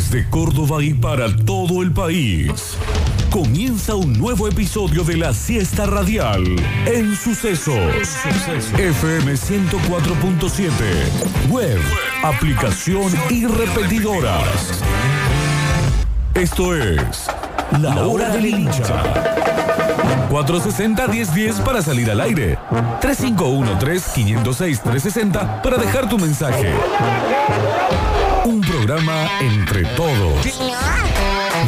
Desde Córdoba y para todo el país. Comienza un nuevo episodio de la siesta radial en Sucesos. FM 104.7. Web, aplicación y repetidoras. Esto es La Hora del Hincha. 460-1010 para salir al aire. 3513-506-360 para dejar tu mensaje. Un programa entre todos.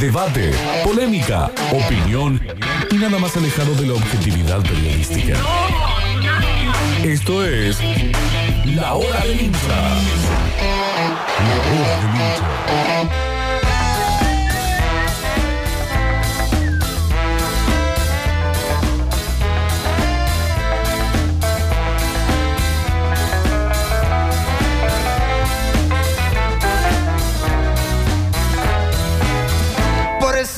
Debate, polémica, opinión y nada más alejado de la objetividad periodística. Esto es La Hora del Hincha. La Hora del Hincha.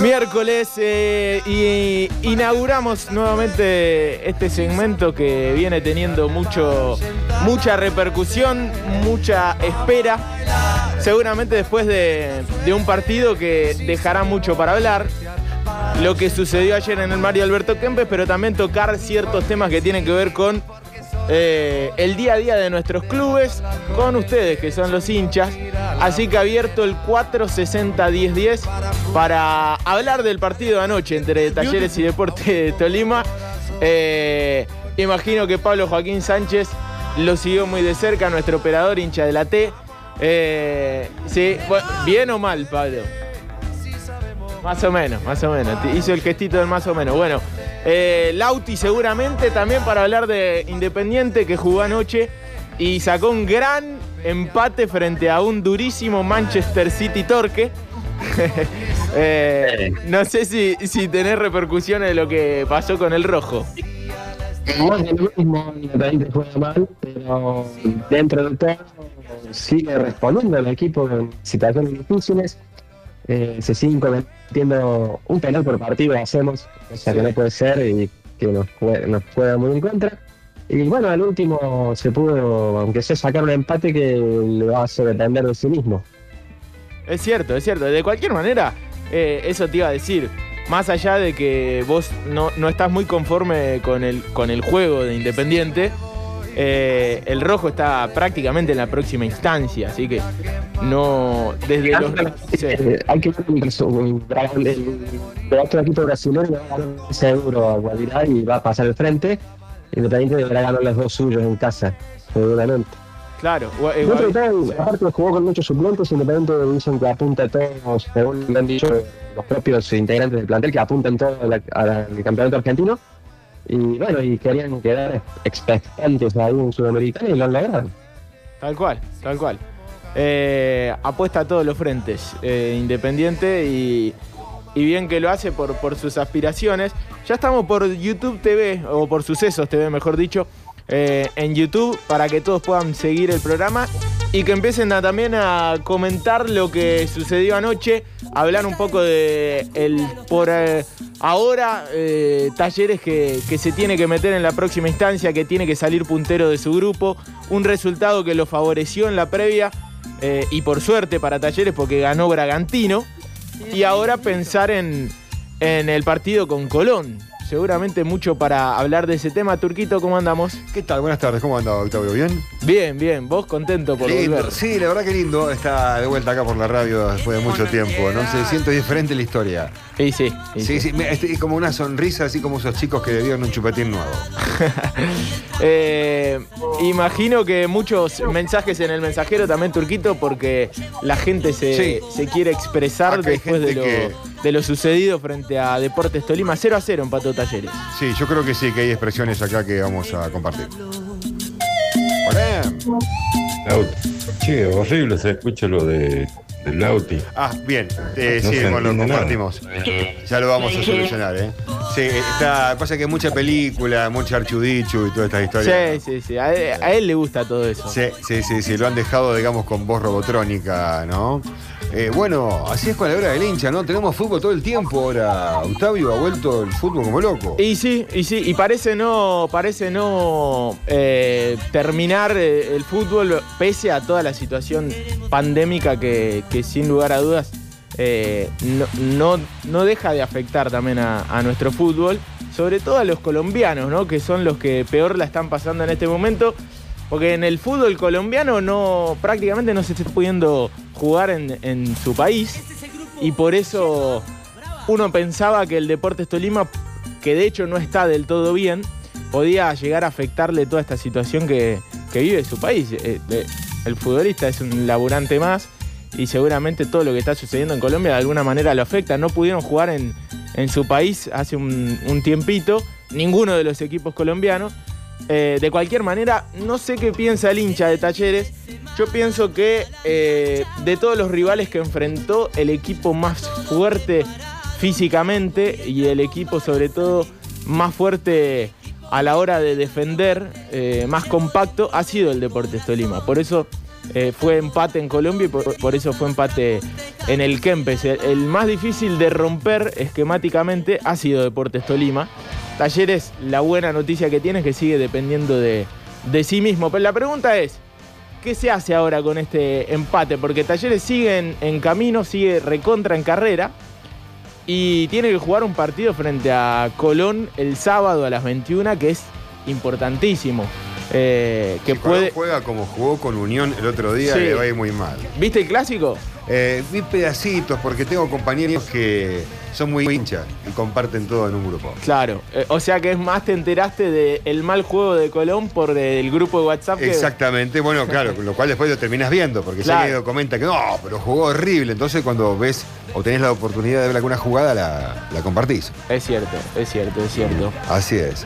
Miércoles eh, y inauguramos nuevamente este segmento que viene teniendo mucho, mucha repercusión, mucha espera. Seguramente después de, de un partido que dejará mucho para hablar. Lo que sucedió ayer en el Mario Alberto Kempes, pero también tocar ciertos temas que tienen que ver con eh, el día a día de nuestros clubes, con ustedes que son los hinchas. Así que abierto el 460-1010 para hablar del partido de anoche entre Talleres y Deporte de Tolima. Eh, imagino que Pablo Joaquín Sánchez lo siguió muy de cerca, nuestro operador hincha de la T. Eh, sí, bien o mal, Pablo. Más o menos, más o menos. Hizo el gestito del más o menos. Bueno, eh, Lauti seguramente también para hablar de Independiente que jugó anoche y sacó un gran empate frente a un durísimo Manchester City Torque. Eh, no sé si, si tenés repercusiones de lo que pasó con el rojo. No es lo mismo, Independiente juega mal, pero dentro de todo sigue respondiendo el equipo en situaciones difíciles. Eh, se siguen cometiendo un penal por partido, hacemos, o sea que no puede ser y que nos, jue- nos juega muy en contra. Y bueno, al último se pudo, aunque sea sacar un empate que le hace depender de sí mismo. Es cierto, es cierto. De cualquier manera, eh, eso te iba a decir. Más allá de que vos no, no estás muy conforme con el, con el juego de Independiente, eh, el rojo está prácticamente en la próxima instancia. Así que no. Desde los. sí. Hay que ver el, otro equipo brasileño va a ganar ese euro a Guadirá y va a pasar al frente. Independiente deberá ganar los dos suyos en casa, seguramente. Claro. gua- eh, todo, aparte jugó con muchos suplentes, Independiente dicen que apunta a todos, según han dicho los propios integrantes del plantel, que apuntan todos al campeonato argentino. Y bueno, y querían quedar expectantes ahí en Sudamericana y lo han logrado. Tal cual, tal cual. Eh, apuesta a todos los frentes, eh, Independiente, y, y bien que lo hace por, por sus aspiraciones. Ya estamos por YouTube TV, o por Sucesos TV, mejor dicho, eh, en YouTube, para que todos puedan seguir el programa y que empiecen a- también a comentar lo que sucedió anoche, hablar un poco de el por eh, ahora eh, talleres que, que se tiene que meter en la próxima instancia, que tiene que salir puntero de su grupo, un resultado que lo favoreció en la previa y por suerte para talleres porque ganó Bragantino y ahora pensar en, en el partido con Colón. Seguramente mucho para hablar de ese tema. Turquito, ¿cómo andamos? ¿Qué tal? Buenas tardes, ¿cómo anda Octavio? ¿Bien? Bien, bien. ¿Vos contento por lindo. volver? Sí, la verdad que lindo. Está de vuelta acá por la radio después de mucho tiempo. No sé, siento diferente la historia. Sí. Sí, sí. sí, me- este, como una sonrisa, así como esos chicos que dieron un chupetín nuevo. Eh, imagino que muchos mensajes en el mensajero también, Turquito, porque la gente se, Sí. se quiere expresar Acá después de lo, que- de lo sucedido frente a Deportes Tolima. 0 a 0 empató Talleres. Sí, yo creo que sí, que hay expresiones acá que vamos a compartir. Hola. Lauti. Che, horrible se escucha lo de, de Lauti. Ah, bien, eh, No sí, bueno, lo nada. compartimos. Ya lo vamos a solucionar, ¿eh? Sí, está, pasa que mucha película, mucha archudichu y todas estas historias. Sí, sí, sí. A él, a él le gusta todo eso. Sí, sí, sí, sí, lo han dejado, digamos, con voz robotrónica, ¿no? Eh, bueno, así es con la hora del hincha, ¿no? Tenemos fútbol todo el tiempo ahora. Octavio ha vuelto el fútbol como loco. Y sí, y sí, y parece no, parece no eh, terminar eh, el fútbol pese a toda la situación pandémica que, que sin lugar a dudas eh, no, no, no deja de afectar también a, nuestro fútbol, sobre todo a los colombianos, ¿no? que son los que peor la están pasando en este momento. Porque en el fútbol colombiano no, prácticamente no se está pudiendo jugar en, en su país. Y por eso uno pensaba que el Deportes Tolima, que de hecho no está del todo bien, podía llegar a afectarle toda esta situación que, que vive su país. Eh, eh, El futbolista es un laburante más y seguramente todo lo que está sucediendo en Colombia de alguna manera lo afecta. No pudieron jugar en, en su país hace un, tiempito, ninguno de los equipos colombianos. Eh, de cualquier manera, no sé qué piensa el hincha de Talleres. Yo pienso que eh, de todos los rivales que enfrentó, el equipo más fuerte físicamente y el equipo sobre todo más fuerte a la hora de defender, eh, más compacto, ha sido el Deportes Tolima. Por eso eh, fue empate en Colombia y por, eso fue empate en el Kempes. El, el más difícil de romper esquemáticamente ha sido Deportes Tolima. Talleres, la buena noticia que tiene es que sigue dependiendo de, de sí mismo. Pero la pregunta es, ¿qué se hace ahora con este empate? Porque Talleres sigue en, en camino, sigue recontra en carrera y tiene que jugar un partido frente a Colón el sábado a las 21, que es importantísimo. Eh, que Si puede. juega como jugó con Unión el otro día, Sí. le va a ir muy mal. ¿Viste el clásico? Eh, vi pedacitos porque tengo compañeros que son muy hinchas y comparten todo en un grupo. Claro. Eh, o sea que es más te enteraste del mal juego de Colón por el grupo de WhatsApp que. Exactamente, bueno, claro, lo cual después lo terminas viendo, porque si Claro. alguien comenta que no, pero jugó horrible, entonces cuando ves o tenés la oportunidad de ver alguna jugada, la, la compartís. Es cierto, es cierto, es cierto. Así es.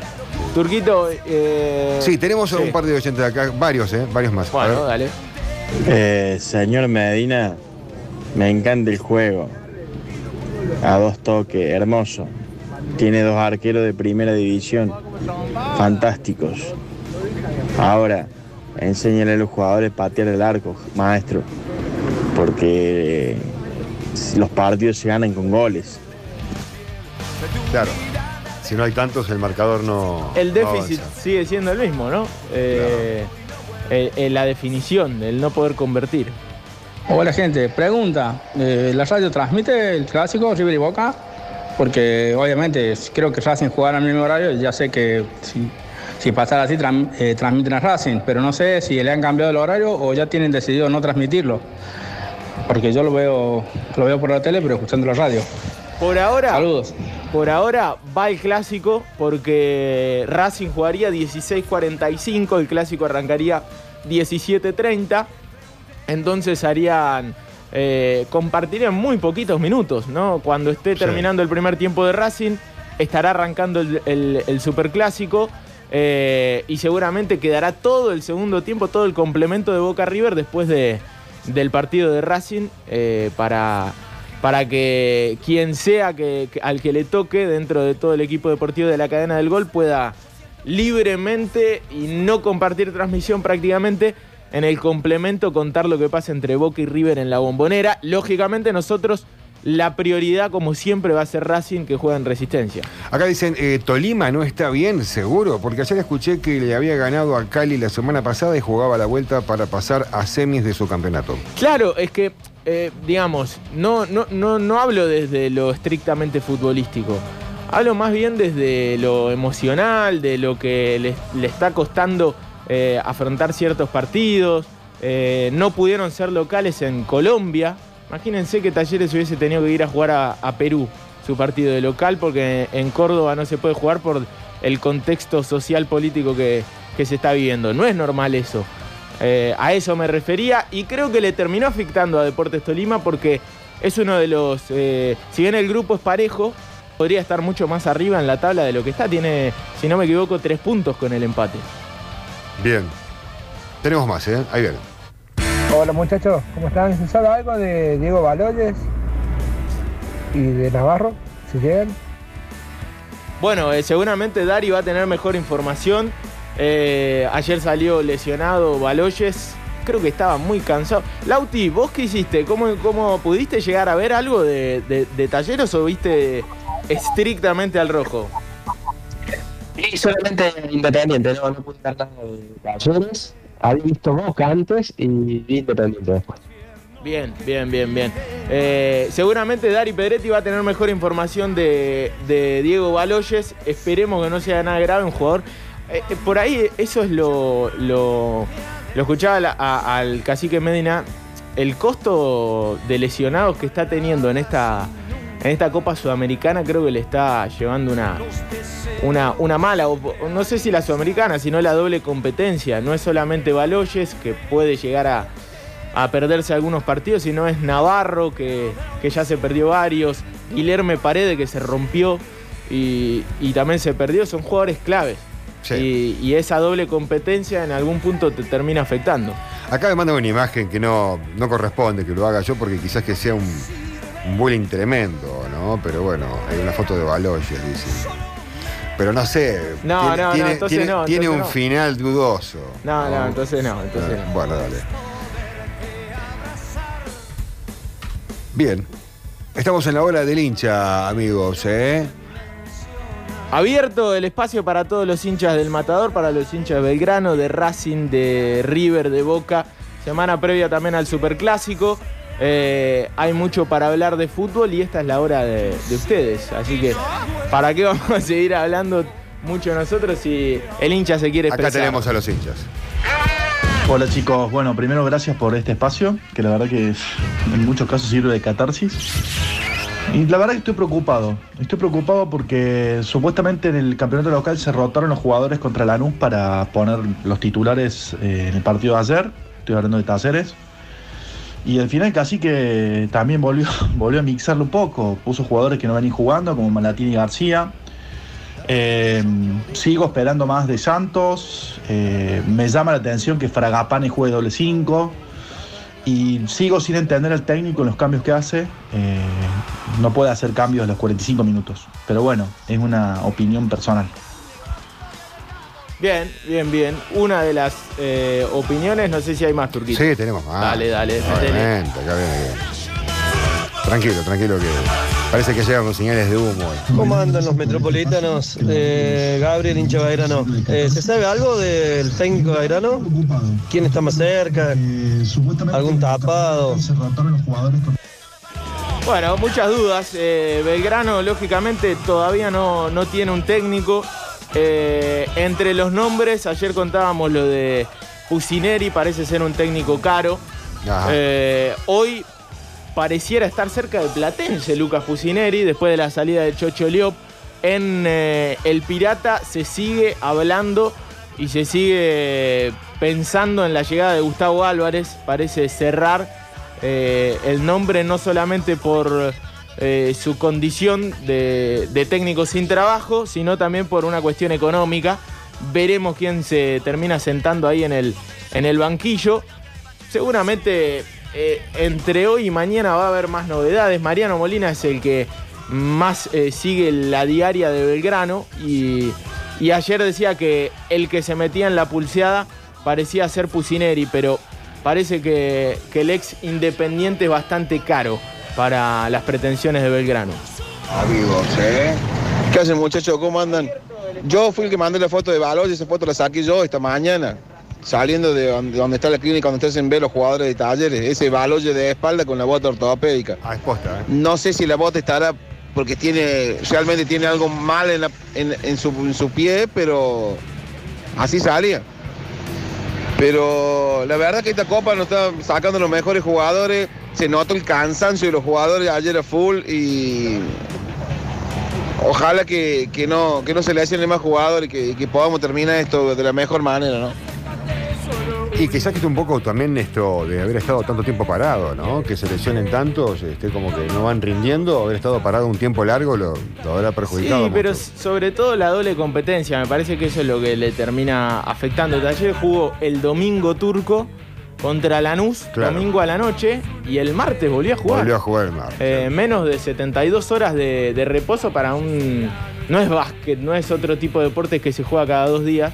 Turquito. eh, Sí, tenemos sí. un par de oyentes de acá, varios, ¿eh? Varios más. Bueno, dale. Eh, señor Medina, me encanta el juego. A dos toques, hermoso. Tiene dos arqueros de primera división. Fantásticos. Ahora, enséñale a los jugadores a patear el arco, maestro. Porque los partidos se ganan con goles. Claro. Si no hay tantos, el marcador no. El déficit sigue siendo el mismo, ¿no? Eh, la definición, el no poder convertir. Hola gente, pregunta, eh, ¿la radio transmite el clásico River y Boca? Porque obviamente creo que Racing jugará al mismo horario, ya sé que si, si pasara así eh, transmiten a Racing, pero no sé si le han cambiado el horario o ya tienen decidido no transmitirlo. Porque yo lo veo, lo veo por la tele, pero escuchando la radio. Por ahora, Saludos. por ahora va el clásico porque Racing jugaría 16.45, el clásico arrancaría 17.30. Entonces harían. eh, compartirían muy poquitos minutos, ¿no? Cuando esté Sí. terminando el primer tiempo de Racing, estará arrancando el, el, el superclásico. eh, y seguramente quedará todo el segundo tiempo, todo el complemento de Boca River después de, del partido de Racing eh, para, para que quien sea que, que- al que le toque dentro de todo el equipo deportivo de la cadena del gol pueda libremente y no compartir transmisión prácticamente en el complemento contar lo que pasa entre Boca y River en la bombonera. Lógicamente nosotros la prioridad como siempre va a ser Racing que juega en resistencia. Acá dicen, eh, Tolima no está bien, seguro, porque ayer escuché que le había ganado a Cali la semana pasada y jugaba la vuelta para pasar a semis de su campeonato. Claro, es que, eh, digamos, no, no, no, no hablo desde lo estrictamente futbolístico. Hablo más bien desde lo emocional, de lo que le, le está costando eh, afrontar ciertos partidos. Eh, no pudieron ser locales en Colombia. Imagínense que Talleres hubiese tenido que ir a jugar a, a Perú su partido de local porque en Córdoba no se puede jugar por el contexto social político que, que se está viviendo. No es normal eso. Eh, a eso me refería y creo que le terminó afectando a Deportes Tolima porque es uno de los, eh, si bien el grupo es parejo, podría estar mucho más arriba en la tabla de lo que está. Tiene, si no me equivoco, tres puntos con el empate. Bien. Tenemos más, ¿eh? Ahí viene. Hola muchachos, ¿cómo están? ¿Se sabe algo de Diego Baloyes y de Navarro? Si llegan. Bueno, eh, seguramente Dari va a tener mejor información. Eh, ayer salió lesionado Baloyes. Creo que estaba muy cansado. Lauti, ¿vos qué hiciste? ¿Cómo, cómo pudiste llegar a ver algo de, de- de talleros o viste estrictamente al rojo? Y solamente Independiente, no, no pude ver nada de Talleres. Había visto Boca antes y vi Independiente después. Bien, bien, bien, bien. Eh, seguramente Dari Pedretti va a tener mejor información de, de Diego Baloyes. Esperemos que no sea nada grave, un jugador. Eh, eh, por ahí eso es lo. Lo, escuchaba al cacique Medina. El costo de lesionados que está teniendo en esta, en esta Copa Sudamericana creo que le está llevando una, una, una mala, no sé si la Sudamericana, sino la doble competencia. No es solamente Baloyes, que puede llegar a, a perderse algunos partidos, sino es Navarro, que, que ya se perdió varios, Guilherme Paredes, que se rompió y, y también se perdió, son jugadores claves. Sí. Y, y esa doble competencia en algún punto te termina afectando. Acá me mandan una imagen que no, no corresponde que lo haga yo porque quizás que sea un, un bullying tremendo, ¿no? Pero bueno, hay una foto de Baloyes, dicen. Pero no sé. No, tiene, no, no, tiene- entonces tiene- no, tiene entonces un no. final dudoso. No, no, entonces no, entonces Ah, no. Bueno, dale. Bien. Estamos en la hora del hincha, amigos, ¿eh? Abierto el espacio para todos los hinchas del Matador, para los hinchas de Belgrano, de Racing, de River, de Boca. Semana previa también al Superclásico. Eh, hay mucho para hablar de fútbol y esta es la hora de, de ustedes. Así que, ¿para qué vamos a seguir hablando mucho nosotros si el hincha se quiere Acá expresar? tenemos a los hinchas. Hola chicos, bueno, primero gracias por este espacio, que la verdad que en muchos casos sirve de catarsis. Y la verdad que estoy preocupado, estoy preocupado porque supuestamente en el campeonato local se rotaron los jugadores contra Lanús para poner los titulares eh, en el partido de ayer, estoy hablando de Talleres. Y al final casi que también volvió, volvió a mixarlo un poco, puso jugadores que no venían jugando, como Malatini y García. Eh, sigo esperando más de Santos. eh, me llama la atención que Fragapane juegue doble 5. Y sigo sin entender al técnico en los cambios que hace. eh, no puede hacer cambios a los 45 minutos. Pero bueno, es una opinión personal. Bien, bien, bien. Una de las eh, opiniones, no sé si hay más, Turquito. Sí, tenemos más. Dale, dale, metele. Obviamente, acá viene bien. Tranquilo, tranquilo que parece que llegan con señales de humo. hoy. ¿Cómo andan los metropolitanos? Eh, Gabriel hincha Bairano. Eh, ¿Se sabe algo del técnico Bairano? ¿Quién está más cerca? ¿Algún tapado? Bueno, muchas dudas. Eh, Belgrano, lógicamente, todavía no, no tiene un técnico. Eh, entre los nombres, ayer contábamos lo de Pusineri, parece ser un técnico caro. Eh, hoy pareciera estar cerca de Platense, Lucas Pusineri, después de la salida de Chocho Liop. En eh, El Pirata se sigue hablando y se sigue pensando en la llegada de Gustavo Álvarez. Parece cerrar eh, el nombre no solamente por eh, su condición de, de técnico sin trabajo, sino también por una cuestión económica. Veremos quién se termina sentando ahí en el, en el banquillo. Seguramente eh, entre hoy y mañana va a haber más novedades. Mariano Molina es el que más eh, sigue la diaria de Belgrano y, y ayer decía que el que se metía en la pulseada parecía ser Pusineri, pero parece que, que el ex independiente es bastante caro para las pretensiones de Belgrano. Amigos, ¿eh? ¿Qué hacen muchachos? ¿Cómo andan? Yo fui el que mandé la foto de Baloy, esa foto la saqué yo esta mañana, saliendo de donde, está la clínica, donde hacen ver los jugadores de talleres, ese Baloy de espalda con la bota ortopédica. Ah, es posta, ¿eh? No sé si la bota estará porque tiene, realmente tiene algo mal en, la- en- en su, en su pie, pero así salía. Pero la verdad que esta copa nos está sacando los mejores jugadores. Se nota el cansancio de los jugadores ayer a full y ojalá que, que no, que no se le hacen más jugadores y que, y que podamos terminar esto de la mejor manera, ¿no? Y quizás que esté un poco también esto de haber estado tanto tiempo parado, ¿no? Que se lesionen tantos, este, como que no van rindiendo, haber estado parado un tiempo largo lo, lo habrá perjudicado. Sí, pero sobre todo la doble competencia, me parece que eso es lo que le termina afectando. Ayer jugó el domingo turco contra Lanús, Claro. domingo a la noche, y el martes volvió a jugar. Volvió a jugar el mar. Eh, menos de 72 horas de, de reposo para un... No es básquet, no es otro tipo de deporte que se juega cada dos días.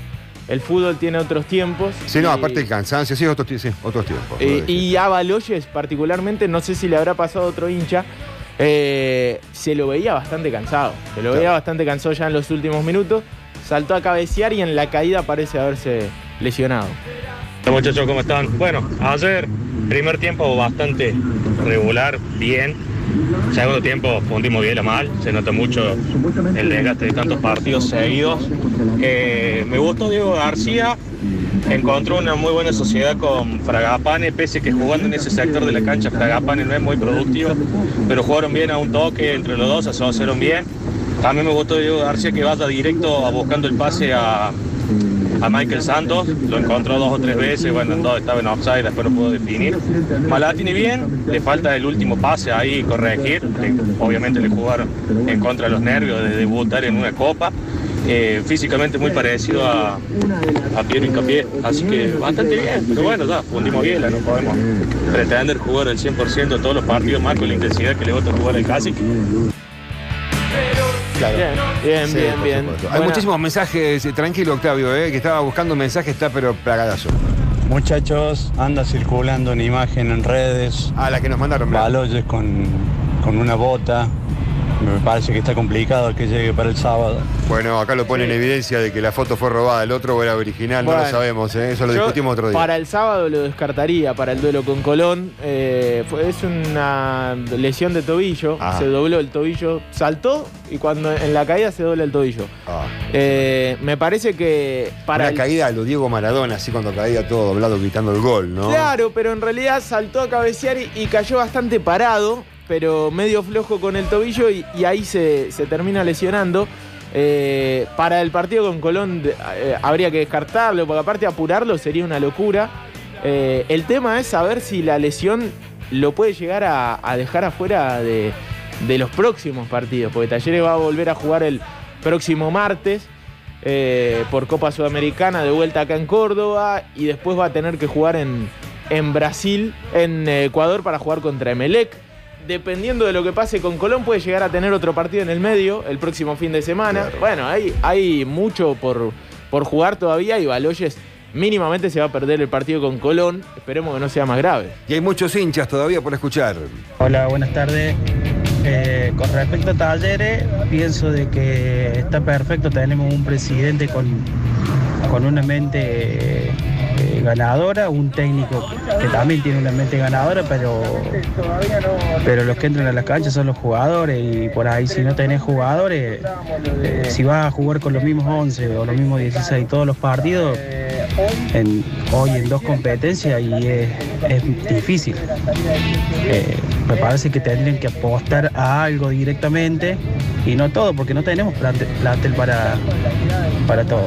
El fútbol tiene otros tiempos. Sí, no, y- aparte el cansancio, sí, otros, ti- sí, otros tiempos. eh, y a Baloyes particularmente, no sé si le habrá pasado a otro hincha, eh, se lo veía bastante cansado. Se lo veía bastante cansado ya en los últimos minutos. Saltó a cabecear y en la caída parece haberse lesionado. Hola muchachos, ¿cómo están? Bueno, ayer, primer tiempo bastante regular, bien. Segundo tiempo fundimos bien o mal, se nota mucho el desgaste de tantos partidos seguidos. Eh, me gustó Diego García, encontró una muy buena sociedad con Fragapane, pese que jugando en ese sector de la cancha Fragapane no es muy productivo, pero jugaron bien a un toque entre los dos, asociaron bien. También me gustó Diego García que vaya directo a buscando el pase a, a Michael Santos, lo encontró dos o tres veces, bueno, en estaba en offside, después no pudo definir. Malatini bien, le falta el último pase ahí corregir, le- obviamente le jugaron en contra de los nervios de debutar en una copa. Eh, físicamente muy parecido a, a Piero Incapié, así que bastante bien, pero bueno, ya, fundimos bien, no podemos pretender jugar el 100% de todos los partidos más con la intensidad que le gusta jugar el Casic. Claro. Bien, bien, Sí, bien, por bien. supuesto. Hay muchísimos mensajes, eh, tranquilo Octavio, eh, que estaba buscando un mensaje, está pero plagadazo. Muchachos, anda circulando una imagen en redes. Ah, la que nos mandaron. Baloyes con, con una bota. Me parece que está complicado que llegue para el sábado. Bueno, acá lo pone en evidencia de que la foto fue robada, el otro era original, no lo sabemos, eh, eso lo Yo discutimos otro día. Para el sábado lo descartaría para el duelo con Colón. Eh, fue- es una lesión de tobillo. Ah. Se dobló el tobillo, saltó y cuando en la caída se dobla el tobillo. Ah. Eh, me parece que para Una el- caída a lo Diego Maradona, así cuando caía todo doblado gritando el gol, ¿no? Claro, pero en realidad saltó a cabecear y, y cayó bastante parado, pero medio flojo con el tobillo y, ahí se, se termina lesionando. Eh, para el partido con Colón eh, habría que descartarlo, porque aparte apurarlo sería una locura. Eh, el tema es saber si la lesión lo puede llegar a, dejar afuera de, de los próximos partidos, porque Talleres va a volver a jugar el próximo martes por Copa Sudamericana de vuelta acá en Córdoba y después va a tener que jugar en, en Brasil, en Ecuador para jugar contra Emelec. Dependiendo de lo que pase con Colón, puede llegar a tener otro partido en el medio el próximo fin de semana. Bueno, hay, hay mucho por, por jugar todavía y Baloyes mínimamente se va a perder el partido con Colón. Esperemos que no sea más grave. Y hay muchos hinchas todavía por escuchar. Hola, buenas tardes. Eh, con respecto a Talleres, pienso de que está perfecto. Tenemos un presidente con, con una mente ganadora, un técnico que también tiene una mente ganadora, pero, pero los que entran a las canchas son los jugadores y por ahí si no tenés jugadores, eh, si vas a jugar con los mismos 11 o los mismos 16 todos los partidos, hoy en dos competencias y es, es difícil. Eh, me parece que tendrían que apostar a algo directamente y no todo, porque no tenemos plante- plantel para, para todo.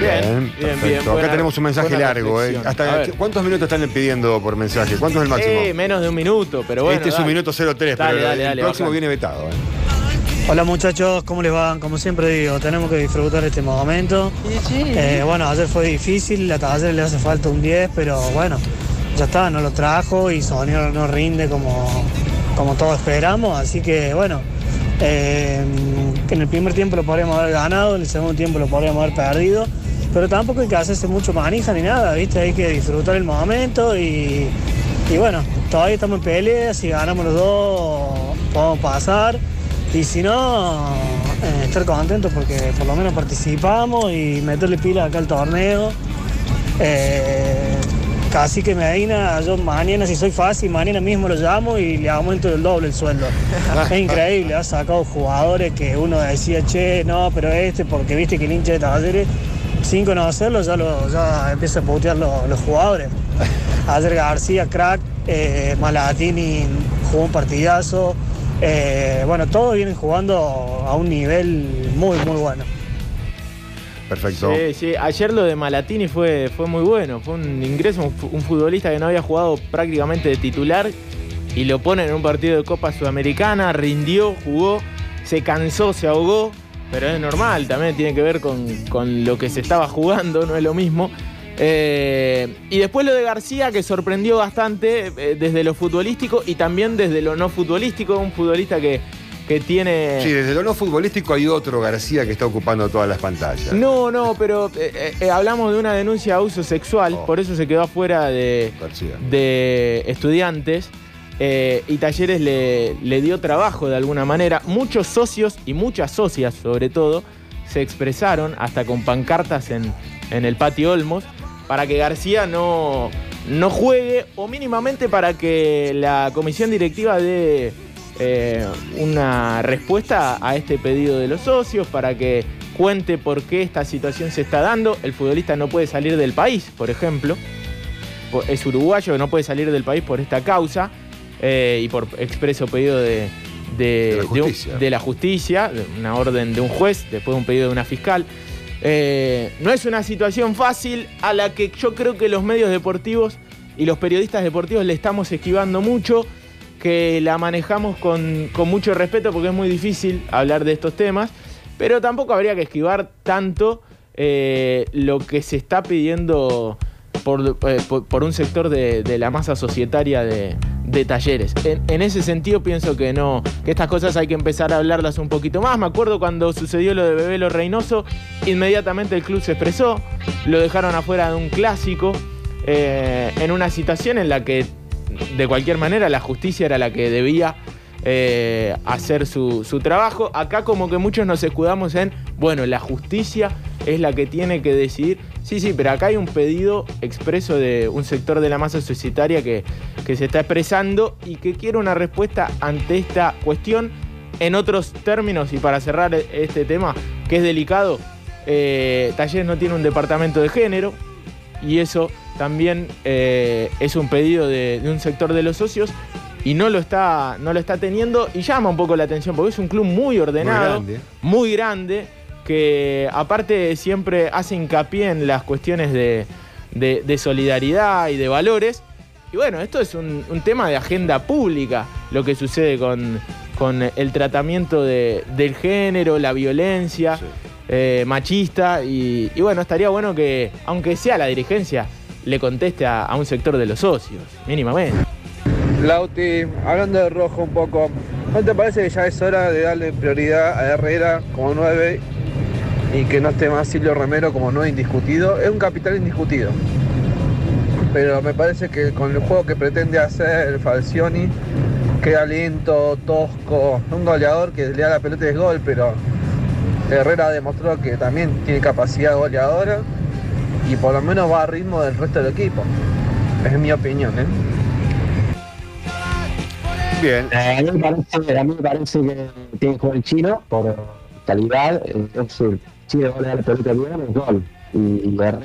Bien, bien, bien. Acá buena- tenemos un mensaje largo. ¿eh? Hasta. ¿Cuántos minutos están pidiendo por mensaje? ¿Cuánto es el máximo? Eh, menos de un minuto, pero bueno. este es un minuto 03, Dale, pero dale, el próximo bajá. viene vetado. ¿eh? Hola muchachos, ¿cómo les va? Como siempre digo, tenemos que disfrutar este momento. Eh, bueno, ayer fue difícil, a Talleres le hace falta un 10, pero bueno, ya está, no lo trajo y Sonio no rinde como, como todos esperamos, así que bueno, eh, en el primer tiempo lo podríamos haber ganado, en el segundo tiempo lo podríamos haber perdido, pero tampoco hay que hacerse mucho manija ni nada, ¿viste? Hay que disfrutar el momento y, y bueno, todavía estamos en pelea, si ganamos los dos podemos pasar. Y si no, eh, estar contentos porque por lo menos participamos y meterle pilas acá al torneo. Eh, casi que Medina, yo mañana si soy fácil, mañana mismo lo llamo y le aumento el doble el sueldo. es increíble, ha sacado jugadores que uno decía, che, no, pero este, porque viste que el hincha de talleres, sin conocerlo, ya, lo, ya empieza a putear lo- los jugadores. Ayer García, crack, eh, Malatini jugó un partidazo. Eh, bueno, todos vienen jugando a un nivel muy, muy bueno. Perfecto. Sí, sí. Ayer lo de Malatini fue, fue muy bueno. Fue un ingreso, un, un futbolista que no había jugado prácticamente de titular y lo ponen en un partido de Copa Sudamericana, rindió, jugó, se cansó, se ahogó, pero es normal, también tiene que ver con, con lo que se estaba jugando, no es lo mismo. Eh, y después lo de García, que sorprendió bastante eh, desde lo futbolístico y también desde lo no futbolístico, un futbolista que, que tiene... Sí, desde lo no futbolístico hay otro García que está ocupando todas las pantallas. No, no, pero eh, hablamos de una denuncia de abuso sexual, Oh. por eso se quedó afuera de, de estudiantes. Eh, y Talleres le, dio trabajo de alguna manera. Muchos socios y muchas socias, sobre todo, se expresaron hasta con pancartas en, en el patio Olmos para que García no, no juegue o mínimamente para que la comisión directiva dé eh, una respuesta a este pedido de los socios, para que cuente por qué esta situación se está dando. El futbolista no puede salir del país, por ejemplo. Es uruguayo, no puede salir del país por esta causa eh, y por expreso pedido de, de, la de justicia. de la justicia, de una orden de un juez, después de un pedido de una fiscal. Eh, no es una situación fácil a la que yo creo que los medios deportivos y los periodistas deportivos le estamos esquivando mucho, que la manejamos con, con mucho respeto porque es muy difícil hablar de estos temas, pero tampoco habría que esquivar tanto eh, lo que se está pidiendo por, eh, por- por un sector de, de la masa societaria de, de talleres. En, ese sentido pienso que no, que estas cosas hay que empezar a hablarlas un poquito más. Me acuerdo cuando sucedió lo de Bebelo Reynoso, inmediatamente el club se expresó, lo dejaron afuera de un clásico, eh, en una situación en la que de cualquier manera la justicia era la que debía eh, hacer su, su trabajo. Acá como que muchos nos escudamos en, bueno, la justicia es la que tiene que decidir. Sí, sí, pero acá hay un pedido expreso de un sector de la masa societaria que, que se está expresando y que quiere una respuesta ante esta cuestión. En otros términos, y para cerrar este tema, que es delicado, eh, Talleres no tiene un departamento de género, y eso también eh, es un pedido de un sector de los socios y no lo, está, no lo está teniendo y llama un poco la atención porque es un club muy ordenado, grande. muy grande, que aparte siempre hace hincapié en las cuestiones de, de- de solidaridad y de valores. Y bueno, esto es un, un tema de agenda pública, lo que sucede con, con el tratamiento de- del género, la violencia eh, machista. Y, y bueno, estaría bueno que, aunque sea la dirigencia, le conteste a, a un sector de los socios, mínimamente. Lauti, hablando de rojo un poco, ¿no te parece que ya es hora de darle prioridad a Herrera como 9 y que no esté más Silvio Romero como 9 indiscutido? Es un capital indiscutido. Pero me parece que con el juego que pretende hacer Falcioni, queda lento, tosco, un goleador que le da la pelota es gol, pero Herrera demostró que también tiene capacidad goleadora y por lo menos va a ritmo del resto del equipo. Es mi opinión, ¿eh? Bien. Eh, a, mí me parece, a mí me parece que tiene que jugar el chino por calidad. Entonces, Chile va a dar la pelota bien, es gol. Y, y ha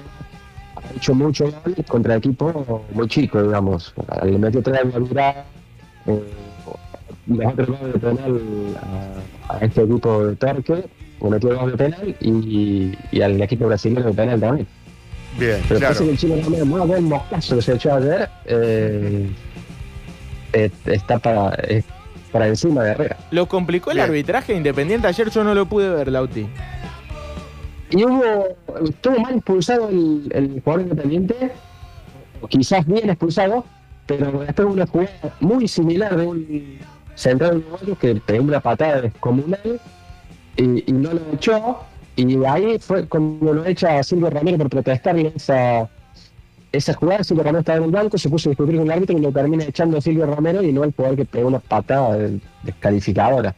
hecho mucho gol contra equipos muy chicos, digamos. Le metió tres de Mirá, eh, los otros dos de penal a, a este equipo de Torque, le metió dos de penal y, y al equipo brasileño de penal también. Bien, Pero claro. parece que el chino también, muy buen moscazo que se echó ayer, eh, eh, está para, es para encima de Herrera. Lo complicó el arbitraje independiente. Ayer yo no lo pude ver, Lauti. Y hubo, estuvo mal expulsado el, el jugador independiente, o quizás bien expulsado, pero después una jugada muy similar de un central uruguayo que pegó una patada descomunal y, y no lo echó. Y ahí fue como lo echa Silvio Romero por protestarle esa, esa jugada. Silvio Romero estaba en el banco, se puso a discutir con el árbitro y lo termina echando a Silvio Romero y no el jugador que pegó una patada descalificadora.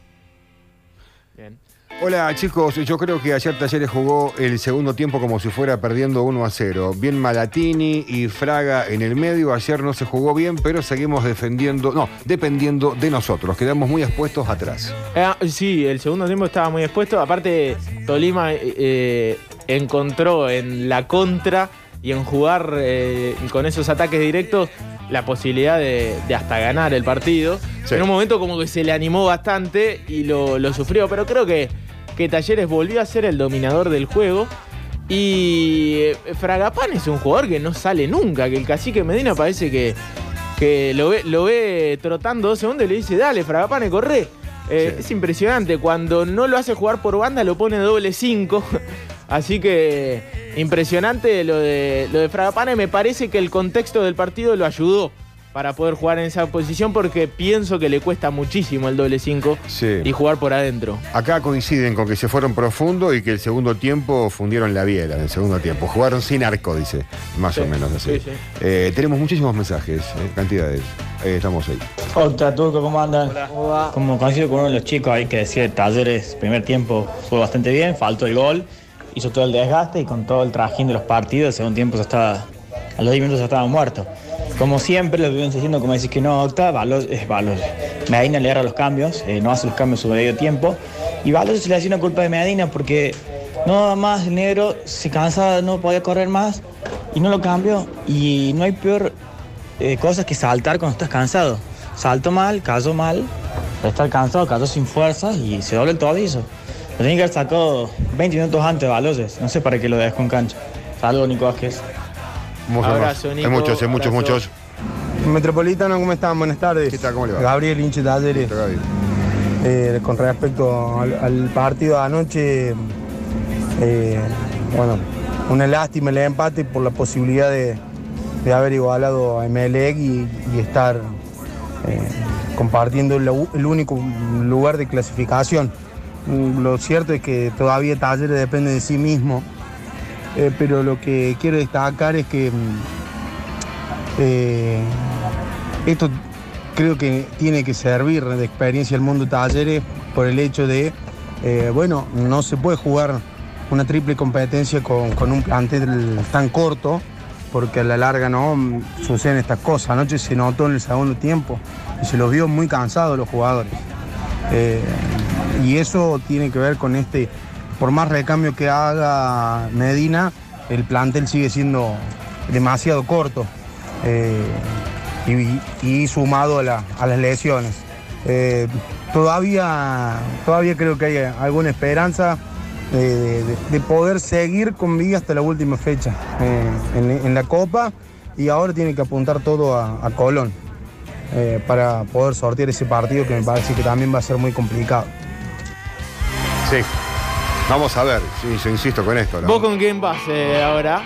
Hola chicos, yo creo que ayer Talleres jugó el segundo tiempo como si fuera perdiendo 1 a 0. Bien Malatini y Fraga en el medio. Ayer no se jugó bien, pero seguimos defendiendo, no, dependiendo de nosotros. Quedamos muy expuestos atrás. Eh, sí, el segundo tiempo estaba muy expuesto. Aparte, Tolima eh, eh, encontró en la contra y en jugar eh, con esos ataques directos la posibilidad de, de hasta ganar el partido. Sí. En un momento como que se le animó bastante y lo, lo sufrió, pero creo que, que Talleres volvió a ser el dominador del juego. Y eh, Fragapán es un jugador que no sale nunca, que el cacique Medina parece que, que lo, ve, lo ve trotando dos segundos y le dice, dale, Fragapane, corre. Eh, Es impresionante, cuando no lo hace jugar por banda lo pone doble 5. Así que impresionante lo de, lo de Fragapane. Me parece que el contexto del partido lo ayudó para poder jugar en esa posición porque pienso que le cuesta muchísimo el doble 5 Sí. y jugar por adentro. Acá coinciden con que se fueron profundo y que el segundo tiempo fundieron la biela en el segundo tiempo. Jugaron sin arco, dice, más Sí, o menos así. sí, sí. Eh, tenemos muchísimos mensajes, eh, cantidades. Eh, estamos ahí. Hola Turco, ¿cómo andan? Como coincido con uno de los chicos ahí que decía Talleres, primer tiempo fue bastante bien, faltó el gol, hizo todo el desgaste y con todo el trajín de los partidos, segundo tiempo ya estaba, a los 10 minutos ya estaba muerto. Como siempre, lo vivimos diciendo, como decís que no Octa, Balos Balos. Medina le erra los cambios, eh, no hace los cambios su medio tiempo. Y Balos se le hacía una culpa de Medina porque no más el negro se cansaba, no podía correr más y no lo cambió. Y no hay peor eh, cosa que saltar cuando estás cansado. Salto mal, cayó mal, estar cansado, cayó sin fuerzas y se doble el tobillo. Lo tenía que haber sacado 20 minutos antes de Baloyes. No sé para qué lo dejó en cancha. Saludos, Nico Vázquez. Muchos. Abrazo, Hay Nico, muchos, hay muchos, muchos. Metropolitano, ¿cómo están? Buenas tardes. ¿Qué tal? ¿Cómo le va? Gabriel Hinche Talleres. Eh, con respecto al, al partido de anoche, eh, bueno, una lástima el empate por la posibilidad de, de haber igualado a Emelec y, y estar eh, compartiendo el, el único lugar de clasificación. Mm, Lo cierto es que todavía Talleres depende de sí mismo, eh, pero lo que quiero destacar es que mm, eh, esto creo que tiene que servir de experiencia al mundo talleres por el hecho de, eh, bueno, no se puede jugar una triple competencia con, con un plantel tan corto, porque a la larga no Mm, suceden estas cosas. Anoche se notó en el segundo tiempo y se los vio muy cansados los jugadores. Y eso tiene que ver con este, por más recambio que haga Medina, el plantel sigue siendo demasiado corto. Eh, y, sumado a, la- a las lesiones. Eh, todavía, todavía creo que hay alguna esperanza de, de- de poder seguir con vida hasta la última fecha eh, en, la Copa y ahora tiene que apuntar todo a, Colón eh, para poder sortear ese partido que me parece que también va a ser muy complicado. Sí. Vamos a ver, sí, yo insisto con esto. ¿no? ¿Vos con quién vas eh, ahora?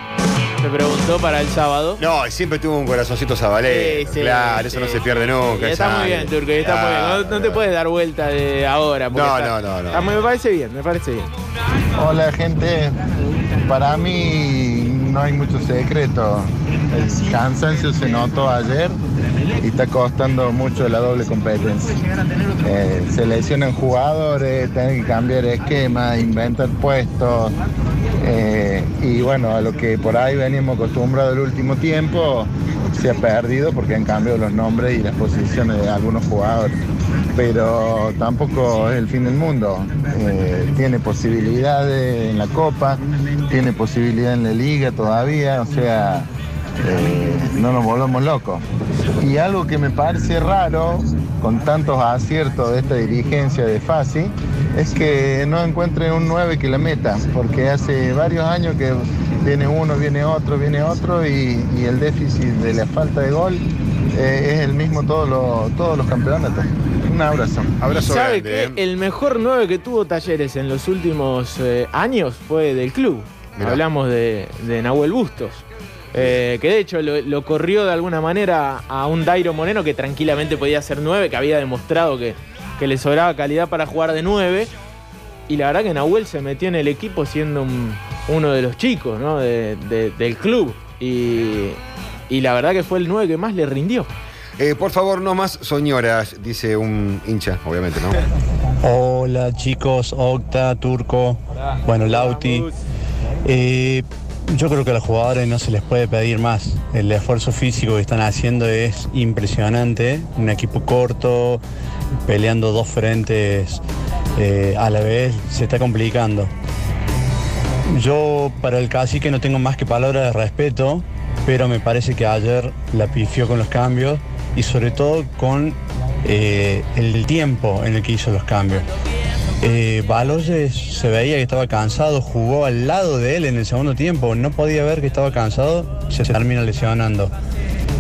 Me preguntó para el sábado. No, siempre tuvo un corazoncito sabalero. Sí, sí, claro, eso sí. no se pierde nunca. Está muy bien. Turco, está muy bien. No, no te puedes dar vuelta de ahora. porque No, está- no, no, no. está me parece bien, me parece bien. Hola gente, para mí no hay mucho secreto. El cansancio se notó ayer y está costando mucho la doble competencia. Eh, se lesionan jugadores, tienen que cambiar esquema, inventar puestos. eh, y bueno, a lo que por ahí veníamos acostumbrados el último tiempo se ha perdido porque han cambiado los nombres y las posiciones de algunos jugadores. Pero tampoco es el fin del mundo. Eh, tiene posibilidades en la Copa, tiene posibilidad en la Liga todavía, o sea, eh, no nos volvamos locos. Y algo que me parece raro, con tantos aciertos de esta dirigencia de Fasi, es que no encuentre un 9 que la meta, porque hace varios años que viene uno, viene otro, viene otro, y, y el déficit de la falta de gol eh, es el mismo todos los, todos los campeonatos. Un abrazo. Abrazo ¿Sabe grande, que el mejor 9 que tuvo Talleres en los últimos eh, años fue del club? Mirá. Hablamos de, de Nahuel Bustos. Eh, que de hecho lo, lo corrió de alguna manera a un Dairo Moreno que tranquilamente podía ser 9, que había demostrado que, que le sobraba calidad para jugar de 9. Y la verdad que Nahuel se metió en el equipo siendo un- uno de los chicos ¿no? de- de- del club. Y, y la verdad que fue el 9 que más le rindió. Eh, por favor, no más soñoras, dice un hincha, obviamente, ¿no? Hola chicos, Octa, Turco, bueno, Lauti. Eh, yo creo que a los jugadores no se les puede pedir más. El esfuerzo físico que están haciendo es impresionante. Un equipo corto, peleando dos frentes eh, a la vez, se está complicando. Yo para el cacique no tengo más que palabras de respeto, pero me parece que ayer la pifió con los cambios y sobre todo con eh, el tiempo en el que hizo los cambios. Eh, Baloyes se veía que estaba cansado, jugó al lado de él en el segundo tiempo, no podía ver que estaba cansado, se termina lesionando.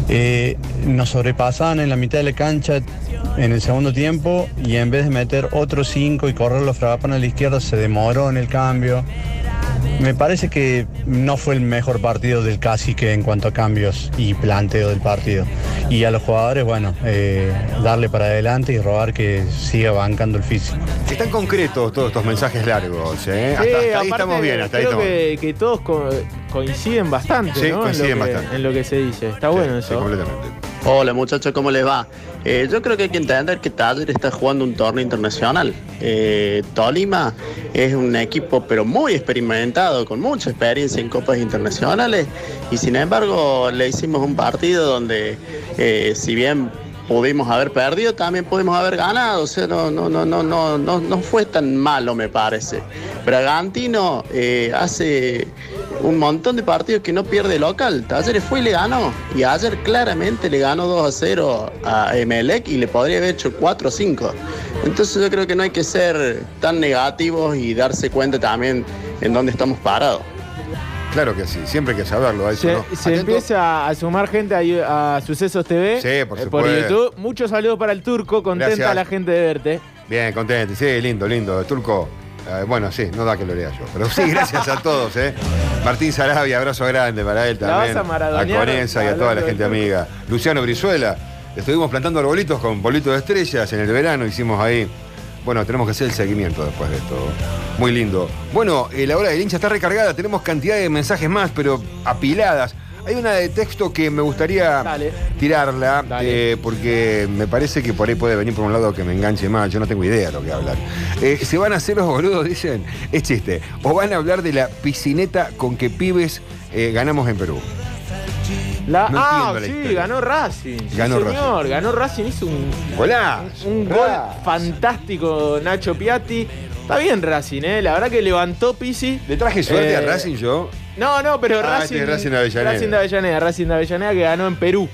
Eh, nos sobrepasaban en la mitad de la cancha en el segundo tiempo y en vez de meter otros cinco y correr los fragapanes a la izquierda se demoró en el cambio. Me parece que no fue el mejor partido del cacique en cuanto a cambios y planteo del partido. Y a los jugadores, bueno, eh, darle para adelante y robar que siga bancando el físico. Están concretos todos estos mensajes largos, ¿eh? Hasta, Sí, hasta ahí estamos bien, hasta ahí creo estamos bien. que, que todos co- coinciden bastante Sí, ¿no? coinciden en, lo que, bastante. en lo que se dice. Está bueno Sí, eso. completamente. Hola muchachos, ¿cómo les va? Eh, yo creo que hay que entender que Taller está jugando un torneo internacional. Eh, Tolima es un equipo pero muy experimentado, con mucha experiencia en copas internacionales y sin embargo le hicimos un partido donde eh, si bien pudimos haber perdido, también pudimos haber ganado. O sea, no, no, no, no, no, no, no fue tan malo, me parece. Bragantino hace un montón de partidos que no pierde local. Talleres fue y le ganó. Y ayer claramente le ganó 2 a 0 a Emelec y le podría haber hecho 4 o 5. Entonces yo creo que no hay que ser tan negativos y darse cuenta también en dónde estamos parados. Claro que sí, siempre hay que saberlo. eso, Se, ¿no? se empieza a sumar gente a, a Sucesos TV Sí, por eh, por. YouTube. Muchos saludos para el turco, contenta Gracias. la gente de verte. Bien, contento. Sí, lindo, lindo. Turco. Eh, bueno, sí, no da que lo lea yo. Pero sí, gracias a todos, ¿eh? Martín Sarabia, abrazo grande para él también. a Conesa y a toda la gente amiga. Luciano Brizuela. Estuvimos plantando arbolitos con bolitos de estrellas en el verano. Hicimos ahí. Bueno, tenemos que hacer el seguimiento después de esto. Muy lindo. Bueno, eh, la hora del hincha está recargada. Tenemos cantidad de mensajes más, pero apiladas. Hay una de texto que me gustaría tirarla, eh, porque me parece que por ahí puede venir por un lado que me enganche más. Yo no tengo idea de lo que hablar. Eh, se van a hacer los boludos, dicen. Es chiste. O van a hablar de la piscineta con que pibes eh, ganamos en Perú. La, No ah, la sí, historia. ganó Racing. Sí, Ganó señor, ganó Racing, hizo un, gol fantástico Nacho Piatti. Está bien Racing, ¿eh? La verdad que levantó Pisi. Le traje suerte Eh, a Racing yo. No, no, pero Ah, Racing. este es Racing de Avellaneda. Racing de Avellaneda, Racing de Avellaneda que ganó en Perú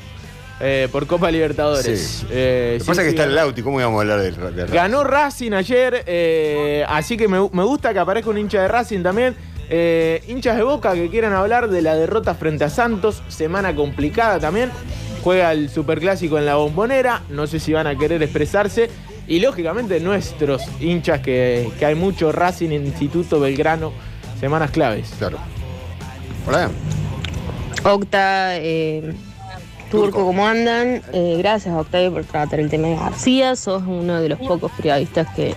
eh, por Copa Libertadores. Sí. Eh, Lo que sí, pasa es que sí, está el ganó. Lauti, ¿cómo íbamos a hablar de, Racing? Ganó Racing ayer, eh, así que me, me gusta que aparezca un hincha de Racing también. Eh, hinchas de Boca que quieran hablar de la derrota frente a Santos, semana complicada también. Juega el Superclásico en la bombonera, no sé si van a querer expresarse. Y lógicamente nuestros hinchas, que, que hay mucho Racing, Instituto Belgrano, semanas claves. Claro. Hola. Octa, eh, Turco, ¿cómo andan? Eh, gracias, Octavio, por tratar el tema de García. Sos uno de los pocos periodistas que,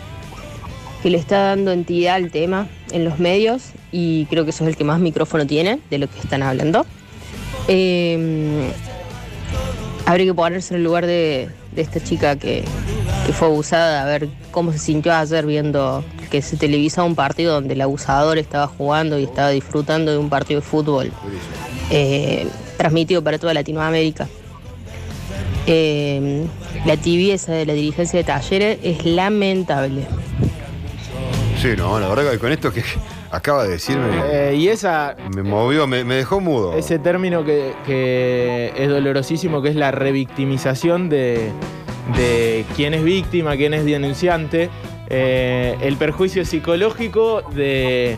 que le está dando entidad al tema en los medios y creo que sos el que más micrófono tiene de lo que están hablando. Eh, habría que ponerse en el lugar de, de esta chica que, que fue abusada, a ver cómo se sintió ayer viendo que se televisaba un partido donde el abusador estaba jugando y estaba disfrutando de un partido de fútbol eh, transmitido para toda Latinoamérica. Eh, la tibieza de la dirigencia de Talleres es lamentable. Sí, no, la verdad que con esto que acaba de decirme Eh, y esa, me movió, me, me dejó mudo. ese término que, que es dolorosísimo, que es la revictimización de, de quién es víctima, quién es denunciante, eh, el perjuicio psicológico de,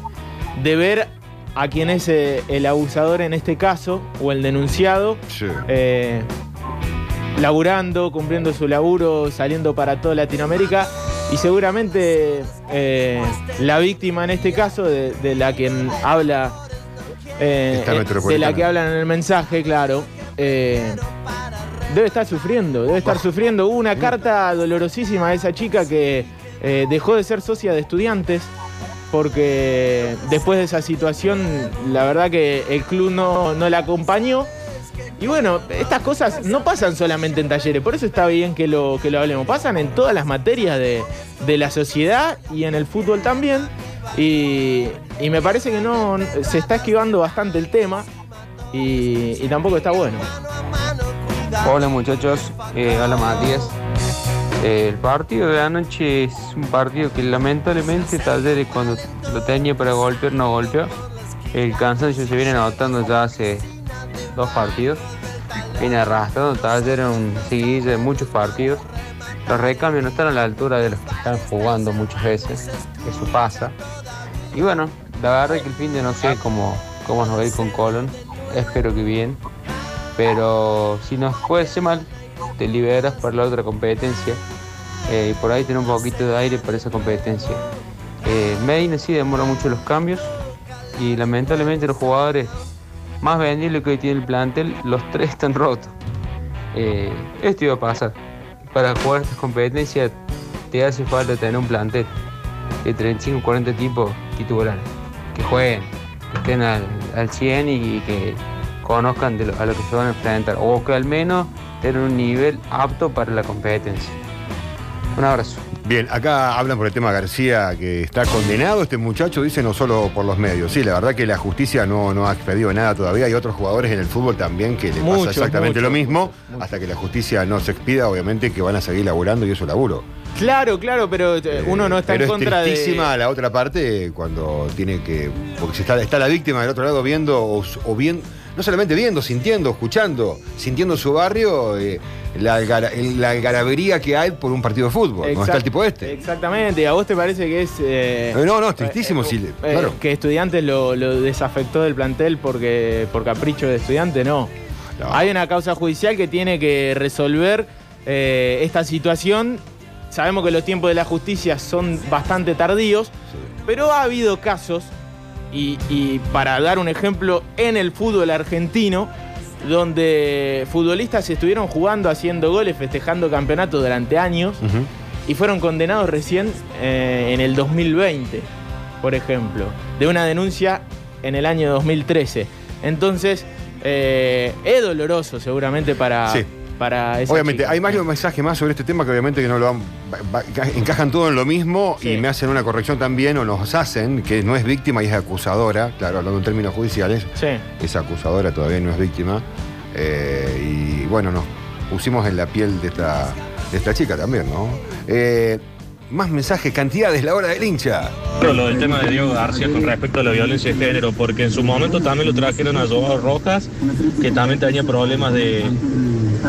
de ver a quién es eh, el abusador en este caso, o el denunciado, eh, laburando, cumpliendo su laburo, saliendo para toda Latinoamérica. Y seguramente eh, la víctima en este caso, de, de la que habla, de la que hablan en el mensaje, claro, debe estar sufriendo, debe estar sufriendo. Hubo una carta dolorosísima de esa chica que eh, dejó de ser socia de estudiantes porque después de esa situación, la verdad que el club no, no la acompañó. Y bueno, estas cosas no pasan solamente en talleres, por eso está bien que lo, que lo hablemos. Pasan en todas las materias de, de la sociedad y en el fútbol también. Y, y me parece que no se está esquivando bastante el tema y, y tampoco está bueno. Hola muchachos, eh, hola Matías. El partido de anoche es un partido que lamentablemente Talleres cuando lo tenía para golpear no golpeó. El cansancio se viene notando ya hace dos partidos. Viene arrastrando Talleres un seguidilla de muchos partidos. Los recambios no están a la altura de los que están jugando muchas veces. Eso pasa. Y bueno, la verdad que el fin de no sé cómo, cómo nos va a ir con Colón. Espero que bien. Pero si nos fuese mal, te liberas para la otra competencia. Eh, y por ahí tener un poquito de aire para esa competencia. Eh, Medina sí demora mucho los cambios. Y lamentablemente los jugadores más vendibles que hoy tiene el plantel, los tres están rotos. Eh, esto iba a pasar. Para jugar estas competencias te hace falta tener un plantel de 35 o 40 tipos titulares. Que jueguen, que estén al, al 100 y que conozcan a lo que se van a enfrentar. O que al menos en un nivel apto para la competencia. Un abrazo. Bien, acá hablan por el tema García, que está condenado este muchacho, dice no solo por los medios. Sí, la verdad que la justicia no, no ha expedido nada todavía. Hay otros jugadores en el fútbol también que le Mucho, pasa exactamente mucho, lo mismo. Hasta que la justicia no se expida, obviamente que van a seguir laburando y eso laburo. Claro, claro, pero eh, uno no está Pero en es contra de. tristísima la otra parte cuando tiene que. Porque si está, está la víctima del otro lado viendo, o, o bien, no solamente viendo, sintiendo, escuchando, sintiendo su barrio, eh, la, algara- la que hay por un partido de fútbol. ¿no? Está el tipo este. Exactamente, ¿a vos te parece que es... eh, Eh, no, no, es tristísimo. sí, eh, claro. que estudiantes lo, lo desafectó del plantel porque por capricho de estudiante? No. Hay una causa judicial que tiene que resolver esta situación. Sabemos que los tiempos de la justicia son bastante tardíos, pero ha habido casos, y, y para dar un ejemplo, en el fútbol argentino, donde futbolistas estuvieron jugando, haciendo goles, festejando campeonatos durante años y fueron condenados recién eh, en el 2020, por ejemplo, de una denuncia en el año 2013. Entonces, eh, es doloroso seguramente para, Sí. Para esa Obviamente, chica. hay varios mensajes más sobre este tema que obviamente que no lo han- encajan todo en lo mismo y me hacen una corrección también o nos hacen que no es víctima y es acusadora, claro, hablando en términos judiciales, Sí. es acusadora, todavía no es víctima. Eh, y bueno, nos pusimos en la piel de esta, de esta chica también, ¿no? Eh, más mensajes, cantidades, la hora del hincha. Pero lo del tema de Diego García con respecto a la violencia de género, porque en su momento también lo trajeron a Joao Rojas, que también tenía problemas de,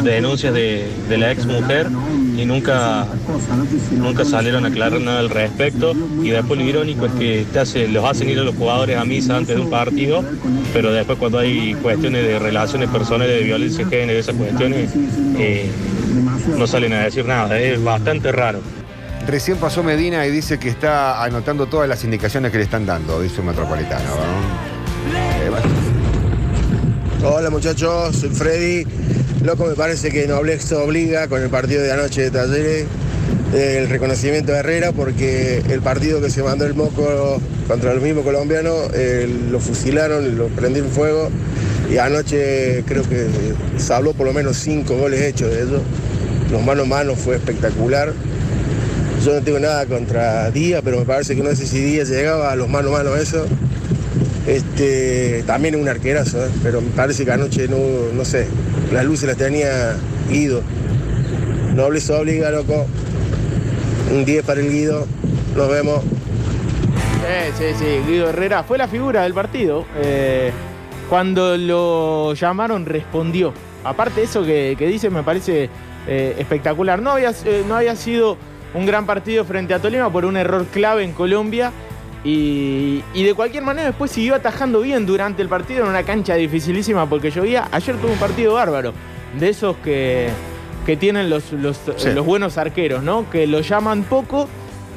de denuncias de, de la ex mujer y nunca, nunca salieron a aclarar nada al respecto. Y después lo irónico es que te hace, los hacen ir a los jugadores a misa antes de un partido, pero después cuando hay cuestiones de relaciones personales, de violencia de género, esas cuestiones, eh, no salen a decir nada. Es bastante raro. Recién pasó Medina y dice que está anotando todas las indicaciones que le están dando, dice un metropolitano. ¿no? Hola muchachos, soy Freddy. Loco, me parece que Noblex obliga con el partido de anoche de Talleres el reconocimiento de Herrera porque el partido que se mandó el Moco contra el mismo colombiano eh, lo fusilaron, lo prendieron fuego y anoche creo que se habló por lo menos cinco goles hechos de ellos. Los mano a mano fue espectacular. Yo no tengo nada contra Díaz, pero me parece que no sé si Díaz llegaba a los mano a mano eso. Este, también es un arquerazo, ¿eh? pero me parece que anoche no, no sé, las luces las tenía Guido. Noble se obliga, loco. Un 10 para el Guido. Nos vemos. Sí, sí, sí, Guido Herrera fue la figura del partido. Eh, cuando lo llamaron respondió. Aparte eso que, que dice me parece eh, espectacular. No había, no había sido un gran partido frente a Tolima por un error clave en Colombia. Y, y de cualquier manera después siguió atajando bien durante el partido en una cancha dificilísima porque llovía. Ayer tuvo un partido bárbaro. De esos que, que tienen los, los, Sí. los buenos arqueros, ¿no? Que lo llaman poco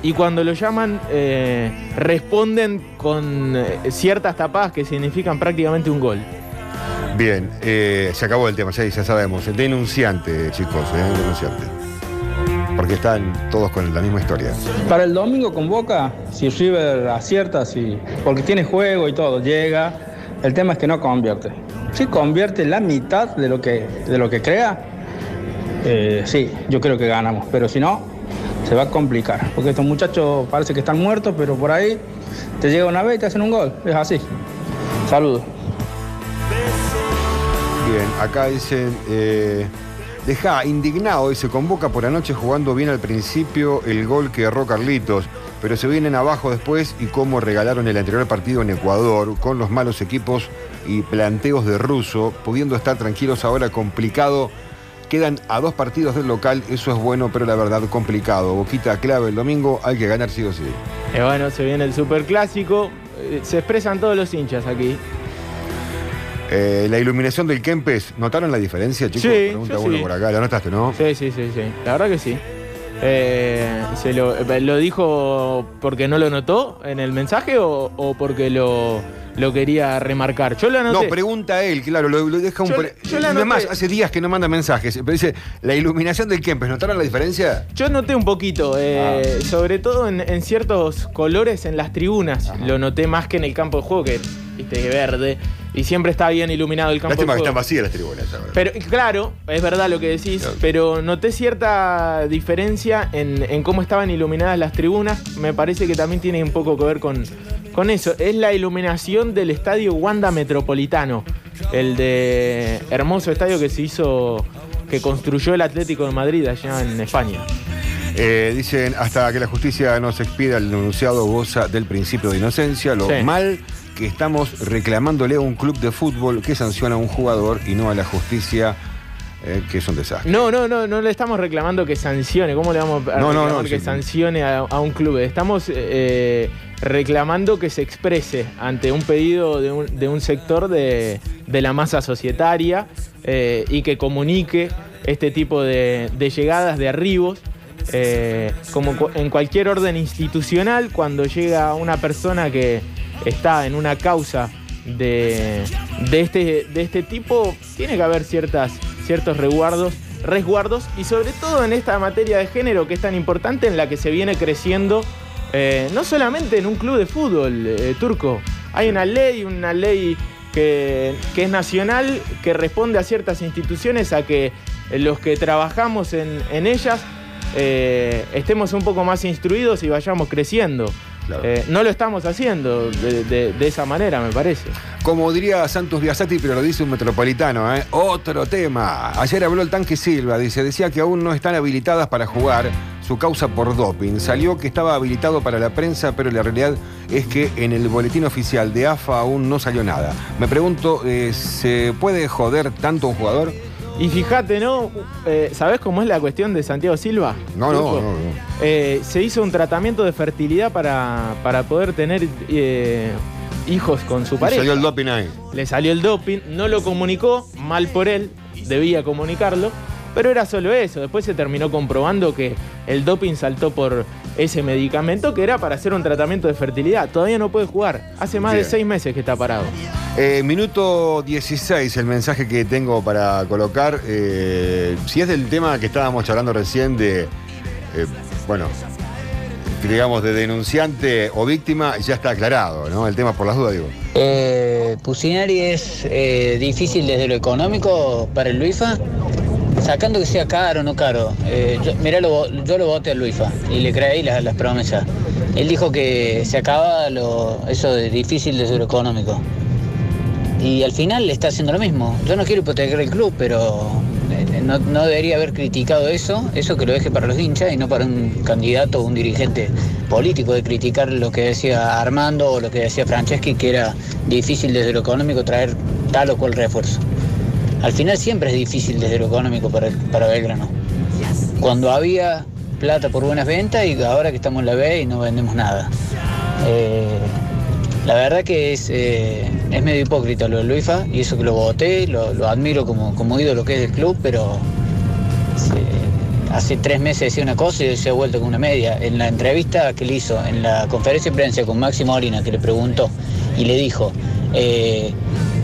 y cuando lo llaman eh, responden con eh, ciertas tapadas que significan prácticamente un gol. Bien, eh, se acabó el tema, ya, ya sabemos. Denunciante, chicos, eh, denunciante. Porque están todos con la misma historia. Para el domingo con Boca, si River acierta, si, porque tiene juego y todo, llega. El tema es que no convierte. Si convierte la mitad de lo que, de lo que crea, eh, sí, yo creo que ganamos. Pero si no, se va a complicar. Porque estos muchachos parece que están muertos, pero por ahí te llega una vez y te hacen un gol. Es así. Saludos. Bien, acá dicen, eh, deja indignado, dice, convoca por anoche jugando bien al principio el gol que erró Carlitos, pero se vienen abajo después y cómo regalaron el anterior partido en Ecuador con los malos equipos y planteos de ruso, pudiendo estar tranquilos ahora complicado. Quedan a dos partidos del local, eso es bueno, pero la verdad complicado. Boquita clave el domingo, hay que ganar sí o sí. Y bueno, se viene el superclásico. eh, Se expresan todos los hinchas aquí. Eh, la iluminación del Kempes, ¿notaron la diferencia, chicos? Sí, Pregunta uno sí. por acá, la notaste, ¿no? Sí, sí, sí, sí. La verdad que sí. Eh, ¿se lo, eh, ¿Lo dijo porque no lo notó en el mensaje o, o porque lo, lo quería remarcar? Yo lo anoté. No, pregunta a él, claro, lo, lo deja un... Yo- yo y además, hace días que no manda mensajes, pero dice, la iluminación del Kempes, ¿notaron la diferencia? Yo noté un poquito, eh, sobre todo en, en ciertos colores en las tribunas. Lo noté más que en el campo de juego, que viste, es verde. y siempre está bien iluminado el campo. Lástima de que juego. están vacías las tribunas. Pero claro, es verdad lo que decís, pero noté cierta diferencia en, en cómo estaban iluminadas las tribunas. Me parece que también tiene un poco que ver con, con eso. Es la iluminación del estadio Wanda Metropolitano, el de hermoso estadio que se hizo, que construyó el Atlético de Madrid allá en España. Eh, dicen, hasta que la justicia no se expida, el denunciado goza del principio de inocencia. Lo Sí. mal que estamos reclamándole a un club de fútbol que sanciona a un jugador y no a la justicia, eh, que es un desastre. No, no, no, no le estamos reclamando que sancione. ¿Cómo le vamos a No, no, reclamar no, que sí. sancione a, a un club? Estamos eh, reclamando que se exprese ante un pedido de un, sector de, la masa societaria eh, y que comunique este tipo de, llegadas, de arribos. Eh, como en cualquier orden institucional, cuando llega una persona que está en una causa de, este, este tipo, tiene que haber ciertos resguardos y sobre todo en esta materia de género que es tan importante en la que se viene creciendo, eh, no solamente en un club de fútbol eh, turco, hay una ley, una ley que, que es nacional, que responde a ciertas instituciones a que los que trabajamos en, en ellas eh, estemos un poco más instruidos y vayamos creciendo. Eh, no lo estamos haciendo de, de- de esa manera, me parece. Como diría Santos Biasati, pero lo dice un metropolitano, ¿eh? Otro tema. Ayer habló el tanque Silva, dice, decía que aún no están habilitadas para jugar su causa por doping. Salió que estaba habilitado para la prensa, pero la realidad es que en el boletín oficial de AFA aún no salió nada. Me pregunto, eh, ¿se puede joder tanto un jugador? Y fíjate, ¿no? Eh, ¿Sabés cómo es la cuestión de Santiago Silva? No, no, no, no. Eh, se hizo un tratamiento de fertilidad para, para poder tener eh, hijos con su pareja. Salió el doping ahí. Le salió el doping, no lo comunicó, mal por él, debía comunicarlo, pero era solo eso. Después se terminó comprobando que el doping saltó por ese medicamento que era para hacer un tratamiento de fertilidad. Todavía no puede jugar. Hace más Bien. de seis meses que está parado. Eh, minuto 16, el mensaje que tengo para colocar. eh, si es del tema que estábamos hablando recién de, eh, bueno, digamos, de denunciante o víctima, ya está aclarado, ¿no? El tema por las dudas, digo. Eh, Pusinari es eh, difícil desde lo económico para el Luifa, sacando que sea caro o no caro. Eh, yo, lo- yo voté al Luifa y le creí las, las promesas. Él dijo que se acaba eso de difícil desde lo económico. Y al final le está haciendo lo mismo. Yo no quiero hipotecar el club, pero eh, no, no debería haber criticado eso, eso que lo deje para los hinchas y no para un candidato o un dirigente político de criticar lo que decía Armando o lo que decía Franceschi, que era difícil desde lo económico traer tal o cual refuerzo. Al final siempre es difícil desde lo económico para, para Belgrano. Cuando había plata por buenas ventas y ahora que estamos en la B y no vendemos nada. Eh, la verdad que es, eh, es medio hipócrita lo de Luifa y eso que lo voté, lo, admiro como, como ídolo que es del club, pero se- hace tres meses decía una cosa y hoy se ha vuelto con una media. En la entrevista que le hizo, en la conferencia de prensa con Máximo Orina, que le preguntó y le dijo eh,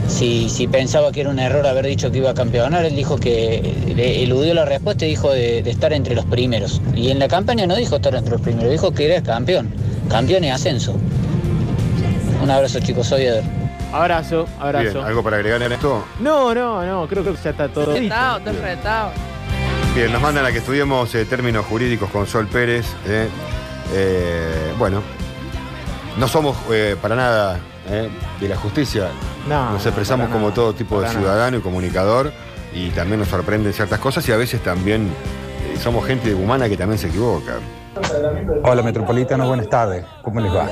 si, si pensaba que era un error haber dicho que iba a campeonar, él dijo que le eludió la respuesta y dijo de, de estar entre los primeros. Y en la campaña no dijo estar entre los primeros, dijo que era campeón, campeón y ascenso. Un abrazo chicos, soy Eder. Abrazo, abrazo. Bien, ¿algo para agregar en esto? No, no, no, creo que ya está todo. Retado, está retado. Bien, nos mandan a que estudiemos eh, términos jurídicos con Sol Pérez. eh. Eh, bueno, no somos eh, para nada eh, de la justicia. No, nos no, expresamos como nada, todo tipo de ciudadano y comunicador y también nos sorprenden ciertas cosas y a veces también eh, somos gente humana que también se equivoca. Hola Metropolitano, buenas tardes. ¿Cómo les va?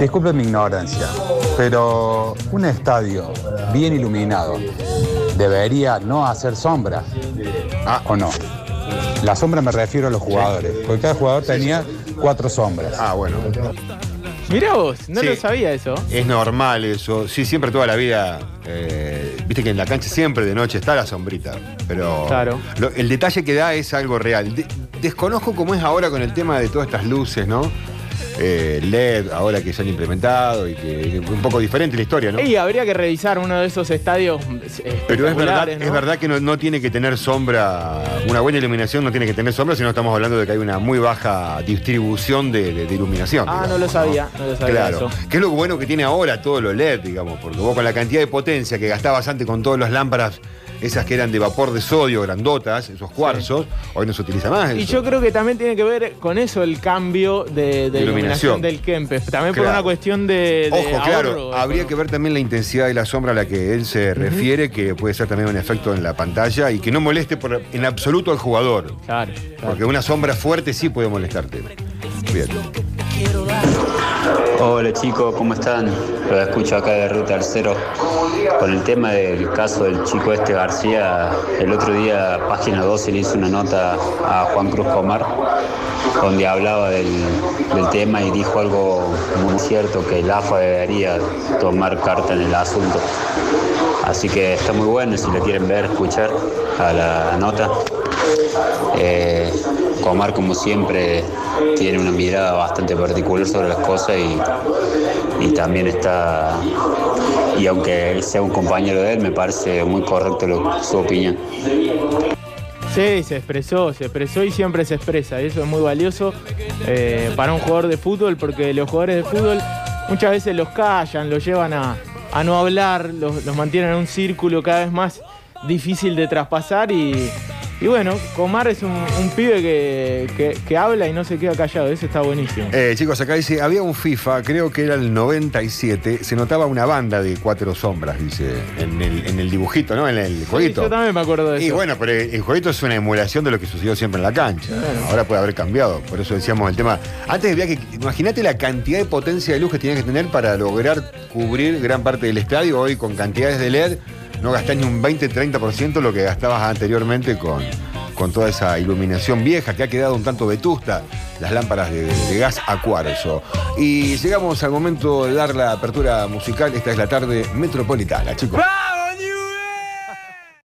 Disculpen mi ignorancia, pero un estadio bien iluminado debería no hacer sombra. ¿O no? La sombra me refiero a los jugadores, porque cada jugador tenía cuatro sombras. Ah, bueno. Mirá vos, no Sí. lo sabía eso. Es normal eso. Sí, siempre toda la vida. eh, Viste que en la cancha siempre de noche está la sombrita. Pero Claro. lo- el detalle que da es algo real. De- desconozco cómo es ahora con el tema de todas estas luces, ¿no? Eh, LED ahora que se han implementado y que es un poco diferente la historia, ¿no? Y habría que revisar uno de esos estadios Pero es verdad, espectaculares, ¿no? es verdad que no, no tiene que tener sombra, una buena iluminación no tiene que tener sombra, sino estamos hablando de que hay una muy baja distribución de, de- de iluminación. Ah, digamos, no lo sabía, no lo sabía Claro, eso. que es lo bueno que tiene ahora todo lo LED, digamos, porque vos con la cantidad de potencia que gastabas antes con todas las lámparas, esas que eran de vapor de sodio, grandotas, esos cuarzos, hoy no se utiliza más. Y yo creo que también tiene que ver con eso el cambio de, de Iluminación. iluminación del Kempes. También por Claro. una cuestión de, de Ojo, claro, ahorro. habría que ver también la intensidad de la sombra a la que él se refiere, que puede ser también un efecto en la pantalla y que no moleste por- en absoluto al jugador. Claro. Porque una sombra fuerte sí puede molestarte. Bien. Hola chicos, ¿cómo están? Lo escucho acá de Ruta al Cero. Con el tema del caso del chico este García, el otro día Página 12 le hizo una nota a Juan Cruz Comar donde hablaba del, tema y dijo algo muy cierto que el AFA debería tomar carta en el asunto. Así que está muy bueno si lo quieren ver, escuchar a la nota. Eh, Comar, como siempre, tiene una mirada bastante particular sobre las cosas y, también está, y aunque sea un compañero de él, me parece muy correcto su opinión. Sí, se expresó, se expresó y siempre se expresa. Y eso es muy valioso eh, para un jugador de fútbol porque los jugadores de fútbol muchas veces los callan, los llevan a, a no hablar, los, los mantienen en un círculo cada vez más difícil de traspasar y, y bueno, Comar es un, un pibe que, que- que habla y no se queda callado, eso está buenísimo. Eh, chicos, acá dice, había un FIFA, creo que era el 97, se notaba una banda de cuatro sombras, dice, en el, en el dibujito, ¿no? En el jueguito. yo también me acuerdo de Y eso. bueno, pero el jueguito es una emulación de lo que sucedió siempre en la cancha. Ahora puede haber cambiado. Por eso decíamos el tema. Antes había que. Imagínate la cantidad de potencia de luz que tenías que tener para lograr cubrir gran parte del estadio. Hoy con cantidades de LED no gastás ni un 20-30% lo que gastabas anteriormente con, con toda esa iluminación vieja que ha quedado un tanto vetusta, las lámparas de, gas a cuarzo. Y llegamos al momento de dar la apertura musical. Esta es la tarde metropolitana, chicos.